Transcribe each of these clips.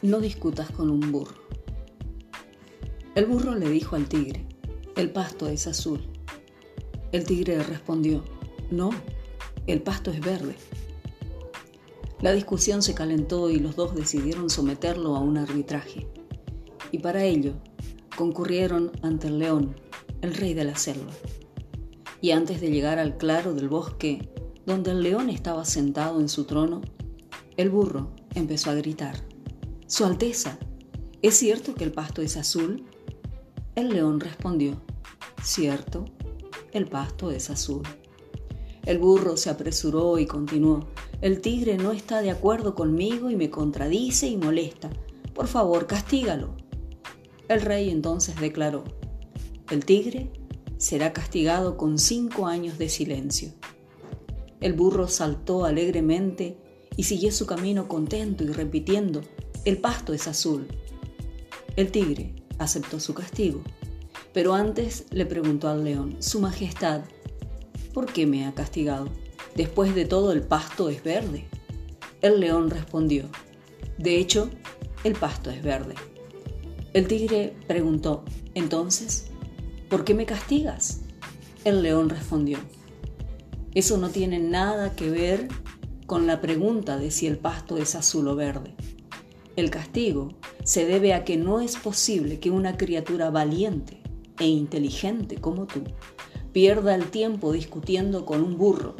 No discutas con un burro. El burro le dijo al tigre, el pasto es azul. El tigre respondió, no, el pasto es verde. La discusión se calentó y los dos decidieron someterlo a un arbitraje. Y para ello concurrieron ante el león, el rey de la selva. Y antes de llegar al claro del bosque, donde el león estaba sentado en su trono, el burro empezó a gritar. Su Alteza, ¿es cierto que el pasto es azul? El león respondió, cierto, el pasto es azul. El burro se apresuró y continuó, el tigre no está de acuerdo conmigo y me contradice y molesta. Por favor, castígalo. El rey entonces declaró, el tigre será castigado con cinco años de silencio. El burro saltó alegremente y siguió su camino contento y repitiendo, el pasto es azul. El tigre aceptó su castigo, pero antes le preguntó al león, Su Majestad, ¿por qué me ha castigado? Después de todo el pasto es verde. El león respondió, De hecho, el pasto es verde. El tigre preguntó, Entonces, ¿por qué me castigas? El león respondió, Eso no tiene nada que ver con la pregunta de si el pasto es azul o verde. El castigo se debe a que no es posible que una criatura valiente e inteligente como tú pierda el tiempo discutiendo con un burro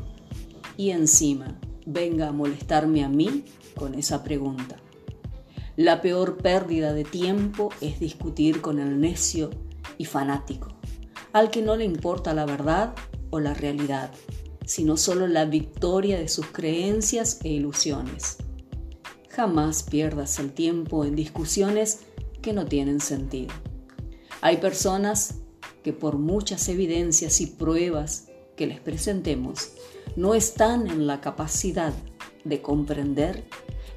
y encima venga a molestarme a mí con esa pregunta. La peor pérdida de tiempo es discutir con el necio y fanático, al que no le importa la verdad o la realidad, sino solo la victoria de sus creencias e ilusiones. Jamás pierdas el tiempo en discusiones que no tienen sentido. Hay personas que por muchas evidencias y pruebas que les presentemos, no están en la capacidad de comprender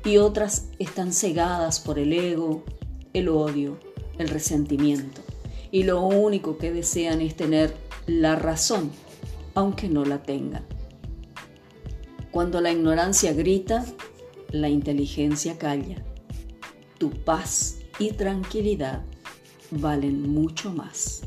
y otras están cegadas por el ego, el odio, el resentimiento y lo único que desean es tener la razón, aunque no la tengan. Cuando la ignorancia grita, la inteligencia calla. Tu paz y tranquilidad valen mucho más.